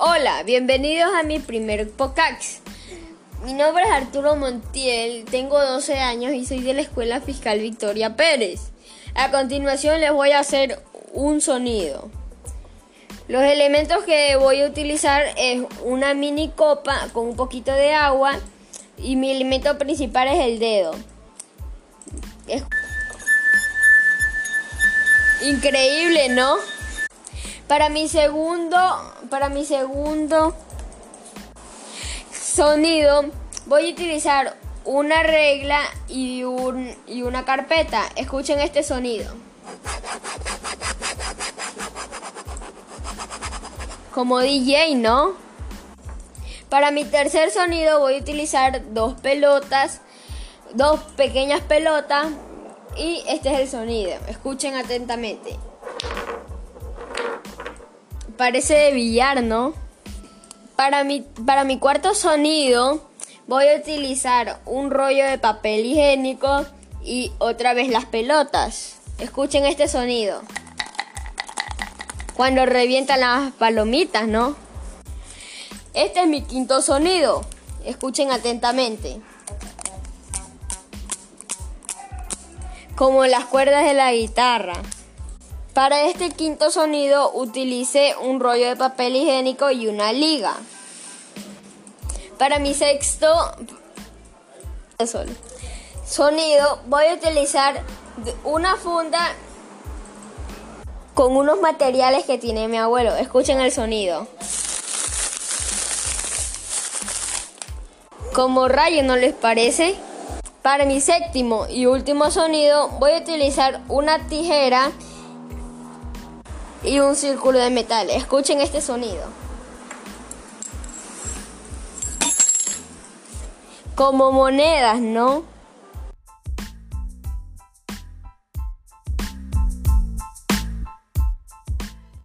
Hola, bienvenidos a mi primer podcast. Mi nombre es Arturo Montiel, tengo 12 años y soy de la Escuela Fiscal Victoria Pérez. A continuación les voy a hacer un sonido. Los elementos que voy a utilizar es una mini copa con un poquito de agua y mi elemento principal es el dedo. Increíble, ¿no? Para mi segundo, para mi segundo sonido voy a utilizar una regla y, un, y una carpeta. Escuchen este sonido. Como DJ, ¿no? Para mi tercer sonido voy a utilizar dos pelotas, dos pequeñas pelotas y este es el sonido. Escuchen atentamente. Parece de billar, ¿no? Para mi, para mi cuarto sonido voy a utilizar un rollo de papel higiénico y otra vez las pelotas. Escuchen este sonido. Cuando revientan las palomitas, ¿no? Este es mi quinto sonido. Escuchen atentamente. Como las cuerdas de la guitarra. Para este quinto sonido utilicé un rollo de papel higiénico y una liga. Para mi sexto sonido voy a utilizar una funda con unos materiales que tiene mi abuelo. Escuchen el sonido. Como rayo, ¿no les parece? Para mi séptimo y último sonido voy a utilizar una tijera y un círculo de metal. Escuchen este sonido. Como monedas, ¿no?